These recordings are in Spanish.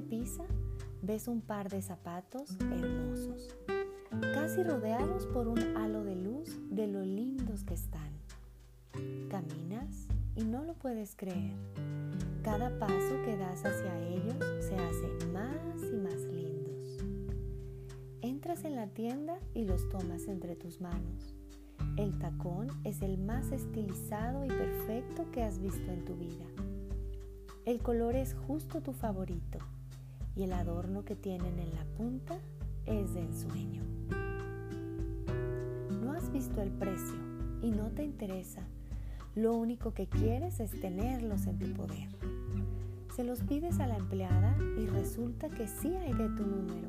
repisa, ves un par de zapatos hermosos, casi rodeados por un halo de luz de lo lindos que están. Caminas y no lo puedes creer. Cada paso que das hacia ellos se hace más y más lindos. Entras en la tienda y los tomas entre tus manos. El tacón es el más estilizado y perfecto que has visto en tu vida. El color es justo tu favorito y el adorno que tienen en la punta es de ensueño. No has visto el precio y no te interesa. Lo único que quieres es tenerlos en tu poder. Se los pides a la empleada y resulta que sí hay de tu número.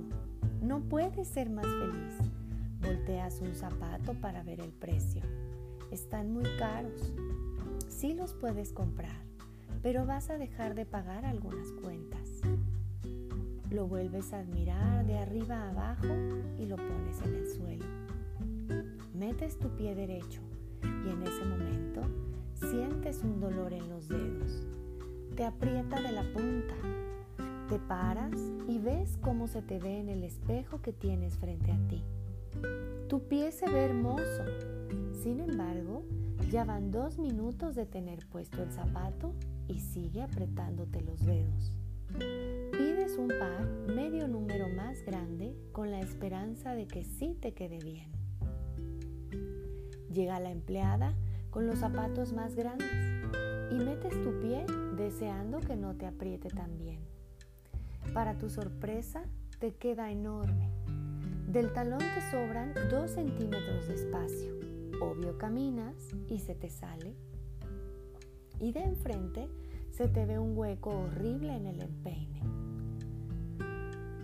No puedes ser más feliz. Volteas un zapato para ver el precio. Están muy caros. Sí los puedes comprar, pero vas a dejar de pagar algunas cuentas. Lo vuelves a admirar de arriba a abajo y lo pones en el suelo. Metes tu pie derecho y en ese momento sientes un dolor en los dedos te aprieta de la punta. Te paras y ves cómo se te ve en el espejo que tienes frente a ti. Tu pie se ve hermoso. Sin embargo, ya van dos minutos de tener puesto el zapato y sigue apretándote los dedos. Pides un par medio número más grande con la esperanza de que sí te quede bien. Llega la empleada con los zapatos más grandes y metes tu pie deseando que no te apriete tan bien. Para tu sorpresa, te queda enorme. Del talón te sobran dos centímetros de espacio. Obvio caminas y se te sale. Y de enfrente se te ve un hueco horrible en el empeine.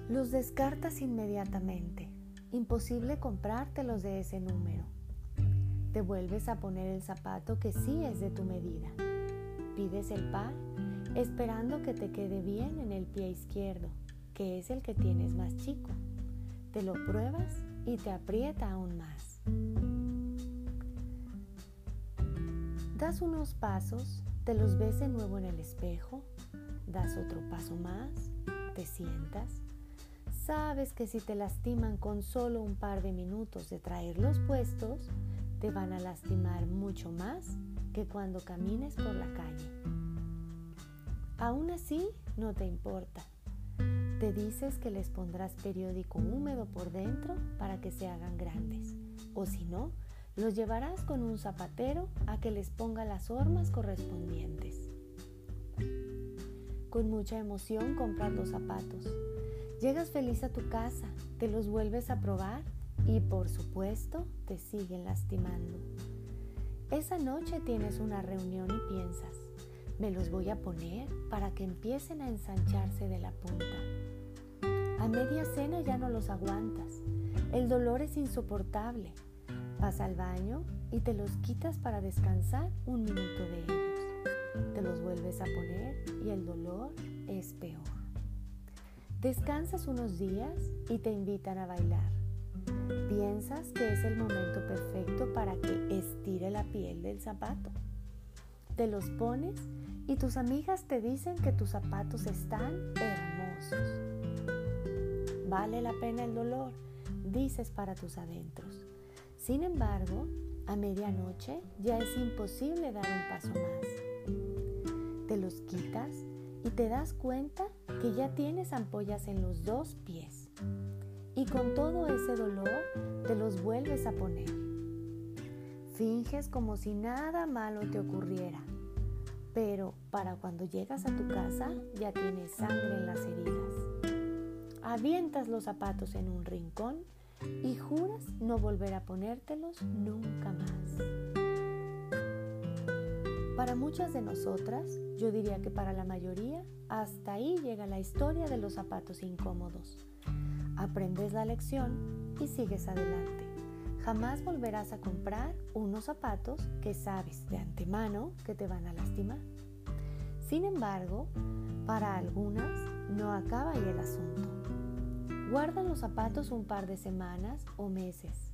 Los descartas inmediatamente. Imposible comprártelos de ese número. Te vuelves a poner el zapato que sí es de tu medida pides el par esperando que te quede bien en el pie izquierdo, que es el que tienes más chico. Te lo pruebas y te aprieta aún más. Das unos pasos, te los ves de nuevo en el espejo, das otro paso más, te sientas. Sabes que si te lastiman con solo un par de minutos de traerlos puestos, te van a lastimar mucho más que cuando camines por la calle. Aún así, no te importa. Te dices que les pondrás periódico húmedo por dentro para que se hagan grandes. O si no, los llevarás con un zapatero a que les ponga las hormas correspondientes. Con mucha emoción compras los zapatos. Llegas feliz a tu casa, te los vuelves a probar y por supuesto te siguen lastimando. Esa noche tienes una reunión y piensas, me los voy a poner para que empiecen a ensancharse de la punta. A media cena ya no los aguantas. El dolor es insoportable. Vas al baño y te los quitas para descansar un minuto de ellos. Te los vuelves a poner y el dolor es peor. Descansas unos días y te invitan a bailar. Piensas que es el momento perfecto para que estire la piel del zapato. Te los pones y tus amigas te dicen que tus zapatos están hermosos. Vale la pena el dolor, dices para tus adentros. Sin embargo, a medianoche ya es imposible dar un paso más. Te los quitas y te das cuenta que ya tienes ampollas en los dos pies y con todo ese dolor te los vuelves a poner. Finges como si nada malo te ocurriera, pero para cuando llegas a tu casa ya tienes sangre en las heridas. Avientas los zapatos en un rincón y juras no volver a ponértelos nunca más. Para muchas de nosotras, yo diría que para la mayoría, hasta ahí llega la historia de los zapatos incómodos aprendes la lección y sigues adelante. Jamás volverás a comprar unos zapatos que sabes de antemano que te van a lastimar. Sin embargo, para algunas no acaba ahí el asunto. Guarda los zapatos un par de semanas o meses,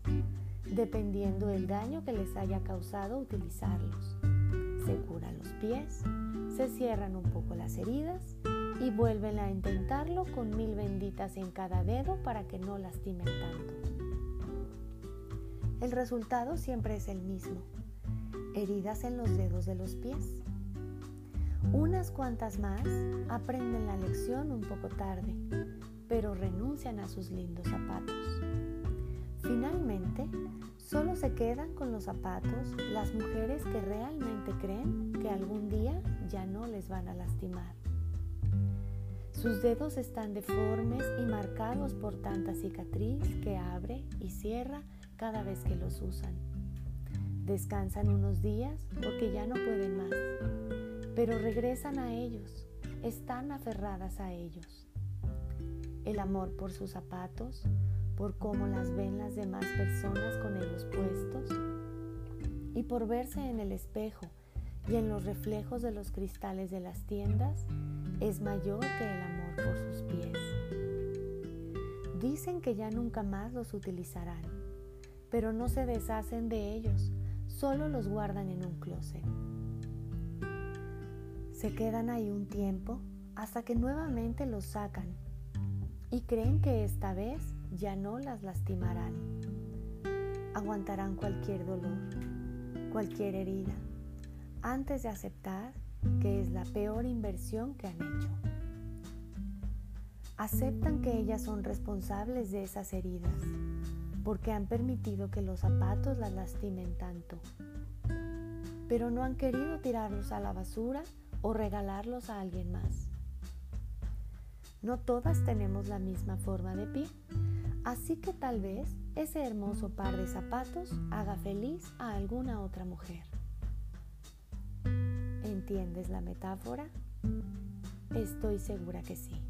dependiendo del daño que les haya causado utilizarlos. Se curan los pies, se cierran un poco las heridas y vuelven a intentarlo con mil benditas en cada dedo para que no lastimen tanto. El resultado siempre es el mismo, heridas en los dedos de los pies. Unas cuantas más aprenden la lección un poco tarde, pero renuncian a sus lindos zapatos. Finalmente, solo se quedan con los zapatos las mujeres que realmente creen que algún día ya no les van a lastimar. Sus dedos están deformes y marcados por tanta cicatriz que abre y cierra cada vez que los usan. Descansan unos días porque ya no pueden más, pero regresan a ellos, están aferradas a ellos. El amor por sus zapatos, por cómo las ven las demás personas con ellos puestos y por verse en el espejo y en los reflejos de los cristales de las tiendas es mayor que el amor por sus pies. Dicen que ya nunca más los utilizarán, pero no se deshacen de ellos, solo los guardan en un closet. Se quedan ahí un tiempo hasta que nuevamente los sacan y creen que esta vez ya no las lastimarán. Aguantarán cualquier dolor, cualquier herida, antes de aceptar que es la peor inversión que han hecho. Aceptan que ellas son responsables de esas heridas porque han permitido que los zapatos las lastimen tanto, pero no han querido tirarlos a la basura o regalarlos a alguien más. No todas tenemos la misma forma de pie, así que tal vez ese hermoso par de zapatos haga feliz a alguna otra mujer. ¿Entiendes la metáfora? Estoy segura que sí.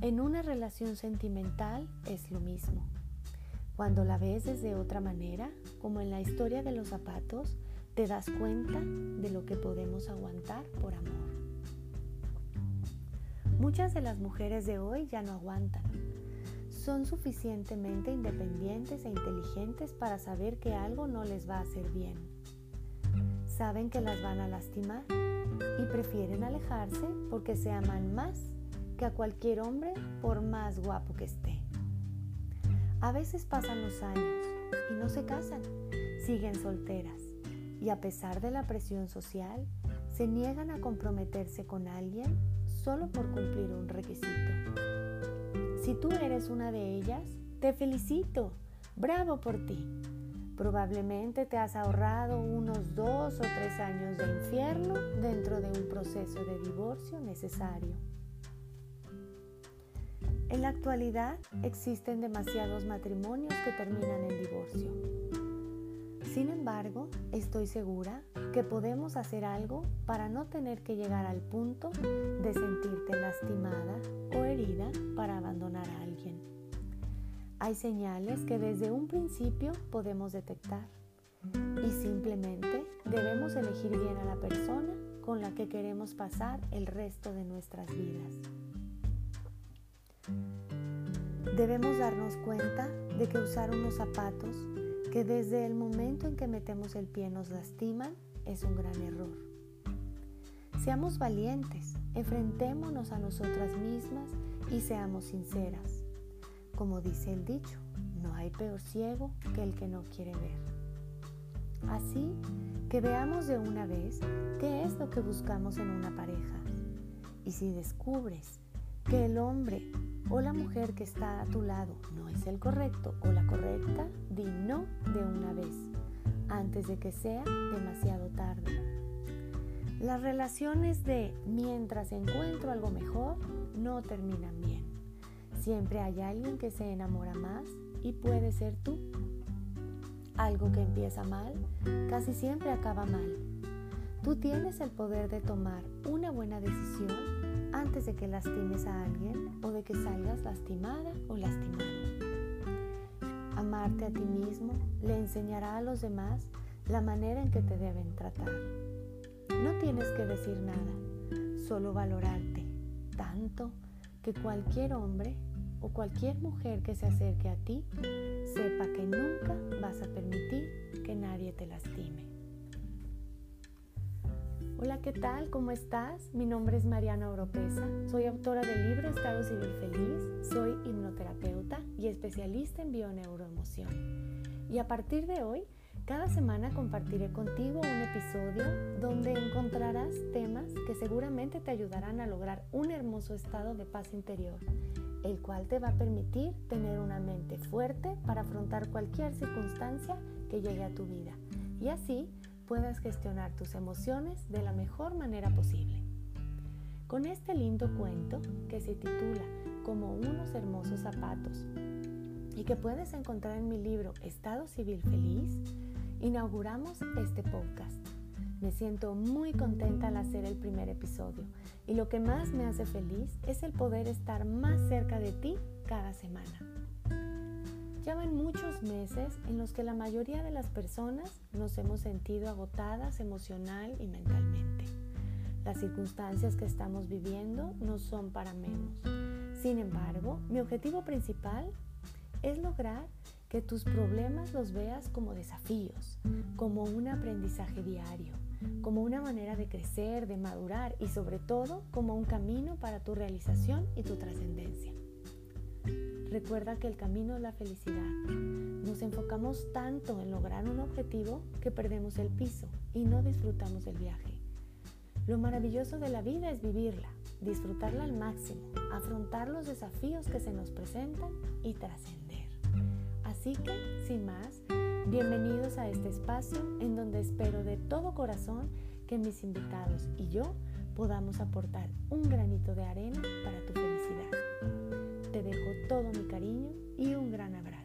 En una relación sentimental es lo mismo. Cuando la ves desde otra manera, como en la historia de los zapatos, te das cuenta de lo que podemos aguantar por amor. Muchas de las mujeres de hoy ya no aguantan. Son suficientemente independientes e inteligentes para saber que algo no les va a hacer bien saben que las van a lastimar y prefieren alejarse porque se aman más que a cualquier hombre por más guapo que esté. A veces pasan los años y no se casan, siguen solteras y a pesar de la presión social, se niegan a comprometerse con alguien solo por cumplir un requisito. Si tú eres una de ellas, te felicito, bravo por ti. Probablemente te has ahorrado unos dos o tres años de infierno dentro de un proceso de divorcio necesario. En la actualidad existen demasiados matrimonios que terminan en divorcio. Sin embargo, estoy segura que podemos hacer algo para no tener que llegar al punto de sentirte lastimada o herida para abandonar a alguien. Hay señales que desde un principio podemos detectar y simplemente debemos elegir bien a la persona con la que queremos pasar el resto de nuestras vidas. Debemos darnos cuenta de que usar unos zapatos que desde el momento en que metemos el pie nos lastiman es un gran error. Seamos valientes, enfrentémonos a nosotras mismas y seamos sinceras. Como dice el dicho, no hay peor ciego que el que no quiere ver. Así que veamos de una vez qué es lo que buscamos en una pareja. Y si descubres que el hombre o la mujer que está a tu lado no es el correcto o la correcta, di no de una vez, antes de que sea demasiado tarde. Las relaciones de mientras encuentro algo mejor no terminan bien. Siempre hay alguien que se enamora más y puede ser tú. Algo que empieza mal casi siempre acaba mal. Tú tienes el poder de tomar una buena decisión antes de que lastimes a alguien o de que salgas lastimada o lastimado. Amarte a ti mismo le enseñará a los demás la manera en que te deben tratar. No tienes que decir nada, solo valorarte tanto que cualquier hombre o cualquier mujer que se acerque a ti sepa que nunca vas a permitir que nadie te lastime. Hola, ¿qué tal? ¿Cómo estás? Mi nombre es Mariana Oropesa. Soy autora del libro Estado Civil Feliz. Soy hipnoterapeuta y especialista en bioneuroemoción. Y a partir de hoy, cada semana compartiré contigo un episodio donde encontrarás temas que seguramente te ayudarán a lograr un hermoso estado de paz interior, el cual te va a permitir tener una mente fuerte para afrontar cualquier circunstancia que llegue a tu vida y así puedas gestionar tus emociones de la mejor manera posible. Con este lindo cuento que se titula Como unos hermosos zapatos y que puedes encontrar en mi libro Estado Civil Feliz, inauguramos este podcast. Me siento muy contenta al hacer el primer episodio y lo que más me hace feliz es el poder estar más cerca de ti cada semana. Ya van muchos meses en los que la mayoría de las personas nos hemos sentido agotadas emocional y mentalmente. Las circunstancias que estamos viviendo no son para menos. Sin embargo, mi objetivo principal es lograr que tus problemas los veas como desafíos, como un aprendizaje diario, como una manera de crecer, de madurar y sobre todo como un camino para tu realización y tu trascendencia. Recuerda que el camino es la felicidad. Nos enfocamos tanto en lograr un objetivo que perdemos el piso y no disfrutamos del viaje. Lo maravilloso de la vida es vivirla, disfrutarla al máximo, afrontar los desafíos que se nos presentan y trascender. Así que, sin más, bienvenidos a este espacio en donde espero de todo corazón que mis invitados y yo podamos aportar un granito de arena para tu felicidad te dejo todo mi cariño y un gran abrazo.